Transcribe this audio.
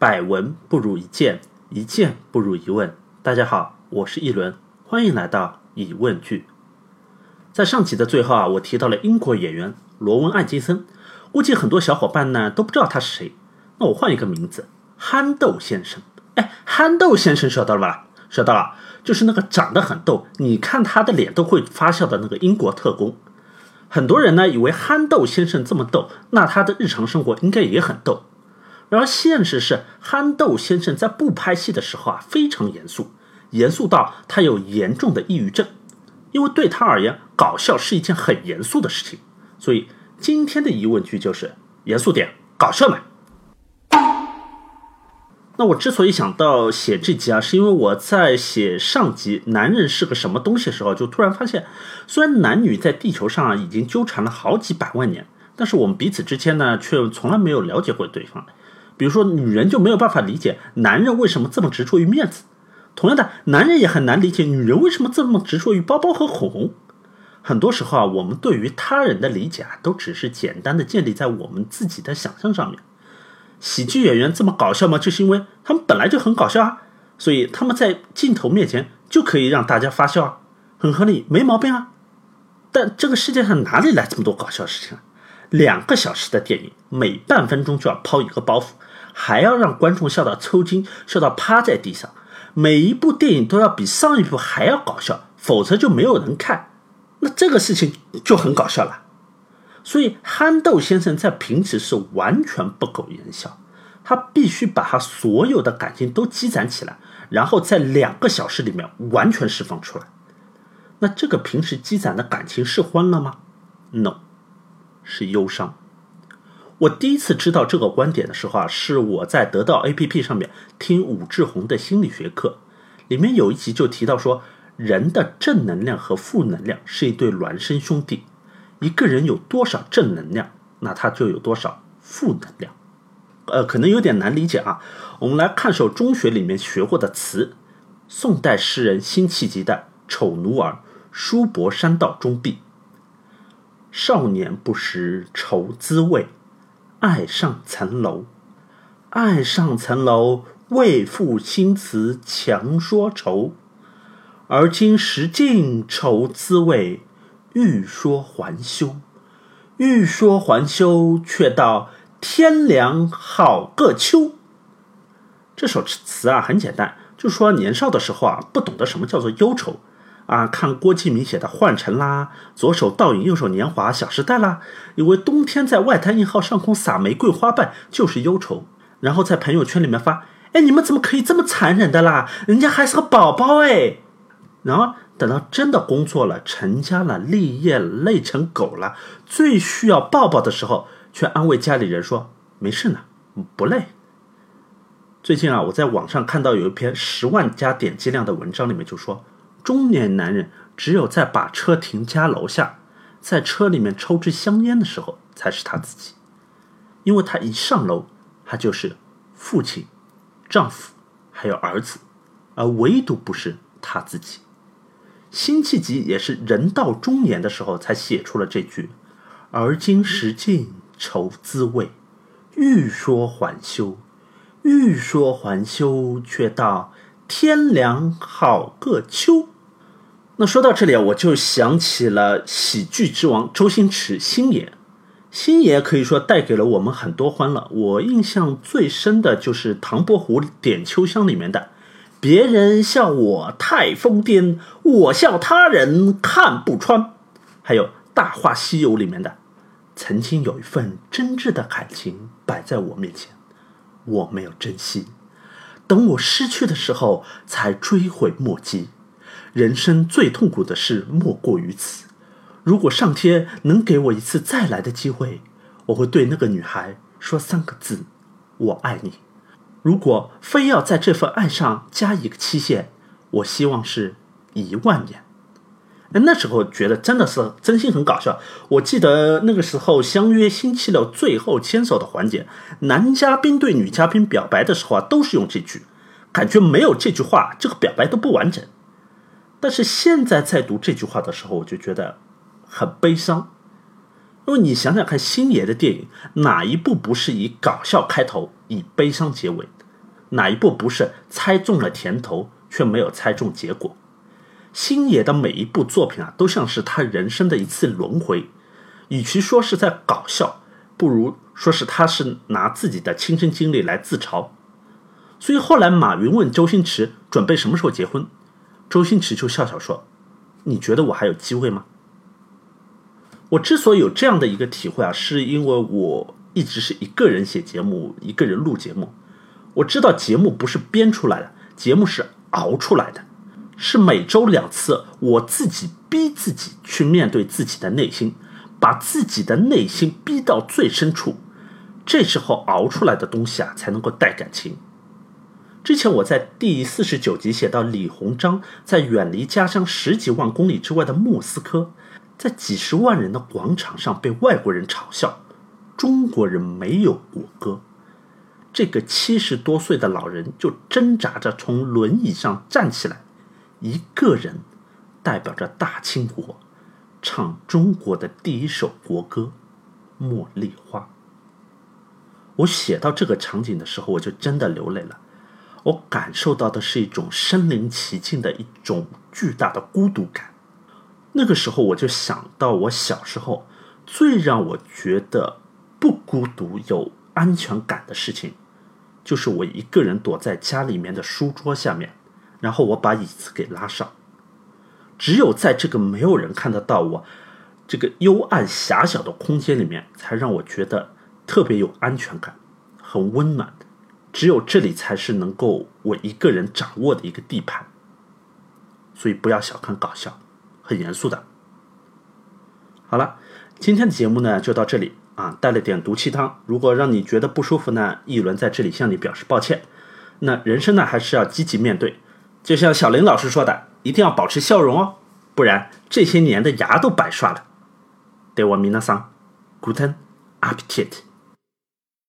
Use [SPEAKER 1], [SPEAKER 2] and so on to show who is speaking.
[SPEAKER 1] 百闻不如一见，一见不如一问。大家好，我是一轮，欢迎来到疑问句。在上集的最后啊，我提到了英国演员罗文·艾金森，估计很多小伙伴呢都不知道他是谁。那我换一个名字，憨豆先生。哎，憨豆先生晓得了吧？晓得了，就是那个长得很逗，你看他的脸都会发笑的那个英国特工。很多人呢以为憨豆先生这么逗，那他的日常生活应该也很逗。然而现实是，憨豆先生在不拍戏的时候啊，非常严肃，严肃到他有严重的抑郁症。因为对他而言，搞笑是一件很严肃的事情。所以今天的疑问句就是：严肃点，搞笑嘛。那我之所以想到写这集啊，是因为我在写上集“男人是个什么东西”的时候，就突然发现，虽然男女在地球上啊已经纠缠了好几百万年，但是我们彼此之间呢，却从来没有了解过对方。比如说，女人就没有办法理解男人为什么这么执着于面子，同样的，男人也很难理解女人为什么这么执着于包包和口红。很多时候啊，我们对于他人的理解啊，都只是简单的建立在我们自己的想象上面。喜剧演员这么搞笑吗？就是因为他们本来就很搞笑啊，所以他们在镜头面前就可以让大家发笑啊，很合理，没毛病啊。但这个世界上哪里来这么多搞笑事情啊？两个小时的电影，每半分钟就要抛一个包袱，还要让观众笑到抽筋，笑到趴在地上。每一部电影都要比上一部还要搞笑，否则就没有人看。那这个事情就很搞笑了。所以，憨豆先生在平时是完全不苟言笑，他必须把他所有的感情都积攒起来，然后在两个小时里面完全释放出来。那这个平时积攒的感情是欢乐吗？No，是忧伤。我第一次知道这个观点的时候啊，是我在得到 APP 上面听武志红的心理学课，里面有一集就提到说，人的正能量和负能量是一对孪生兄弟。一个人有多少正能量，那他就有多少负能量。呃，可能有点难理解啊。我们来看首中学里面学过的词：宋代诗人辛弃疾的《丑奴儿·书伯山道中壁》。少年不识愁滋味，爱上层楼。爱上层楼，为赋新词强说愁。而今识尽愁滋味。欲说还休，欲说还休，却道天凉好个秋。这首词啊很简单，就说年少的时候啊不懂得什么叫做忧愁啊，看郭敬明写的《幻城》啦，左手倒影，右手年华，《小时代》啦，以为冬天在外滩一号上空撒玫瑰花瓣就是忧愁，然后在朋友圈里面发：哎，你们怎么可以这么残忍的啦？人家还是个宝宝哎，然后。等到真的工作了、成家了、立业了、累成狗了，最需要抱抱的时候，却安慰家里人说：“没事呢，不累。”最近啊，我在网上看到有一篇十万加点击量的文章，里面就说，中年男人只有在把车停家楼下，在车里面抽支香烟的时候，才是他自己，因为他一上楼，他就是父亲、丈夫，还有儿子，而唯独不是他自己。辛弃疾也是人到中年的时候才写出了这句：“而今识尽愁滋味，欲说还休，欲说还休，却道天凉好个秋。”那说到这里啊，我就想起了喜剧之王周星驰星爷。星爷可以说带给了我们很多欢乐。我印象最深的就是《唐伯虎点秋香》里面的。别人笑我太疯癫，我笑他人看不穿。还有《大话西游》里面的，曾经有一份真挚的感情摆在我面前，我没有珍惜，等我失去的时候才追悔莫及。人生最痛苦的事莫过于此。如果上天能给我一次再来的机会，我会对那个女孩说三个字：我爱你。如果非要在这份爱上加一个期限，我希望是一万年。那时候觉得真的是真心很搞笑。我记得那个时候相约星期六最后牵手的环节，男嘉宾对女嘉宾表白的时候啊，都是用这句，感觉没有这句话，这个表白都不完整。但是现在在读这句话的时候，我就觉得很悲伤，因为你想想看，星爷的电影哪一部不是以搞笑开头？以悲伤结尾，哪一部不是猜中了甜头，却没有猜中结果？星爷的每一部作品啊，都像是他人生的一次轮回。与其说是在搞笑，不如说是他是拿自己的亲身经历来自嘲。所以后来马云问周星驰准备什么时候结婚，周星驰就笑笑说：“你觉得我还有机会吗？”我之所以有这样的一个体会啊，是因为我一直是一个人写节目，一个人录节目。我知道节目不是编出来的，节目是熬出来的，是每周两次，我自己逼自己去面对自己的内心。把自己的内心逼到最深处，这时候熬出来的东西啊，才能够带感情。之前我在第四十九集写到李鸿章在远离家乡十几万公里之外的莫斯科，在几十万人的广场上被外国人嘲笑，中国人没有国歌。这个七十多岁的老人就挣扎着从轮椅上站起来，一个人代表着大清国。唱中国的第一首国歌《茉莉花》。我写到这个场景的时候，我就真的流泪了。我感受到的是一种身临其境的一种巨大的孤独感。那个时候，我就想到我小时候最让我觉得不孤独、有安全感的事情，就是我一个人躲在家里面的书桌下面，然后我把椅子给拉上。只有在这个没有人看得到我，这个幽暗狭小的空间里面，才让我觉得特别有安全感，很温暖。只有这里才是能够我一个人掌握的一个地盘。所以不要小看搞笑，很严肃的。好了，今天的节目呢就到这里啊，带了点毒气汤。如果让你觉得不舒服呢，一轮在这里向你表示抱歉。那人生呢还是要积极面对，就像小林老师说的。一定要保持笑容哦，不然这些年的牙都白刷了。对我米娜桑，Guten Appetit。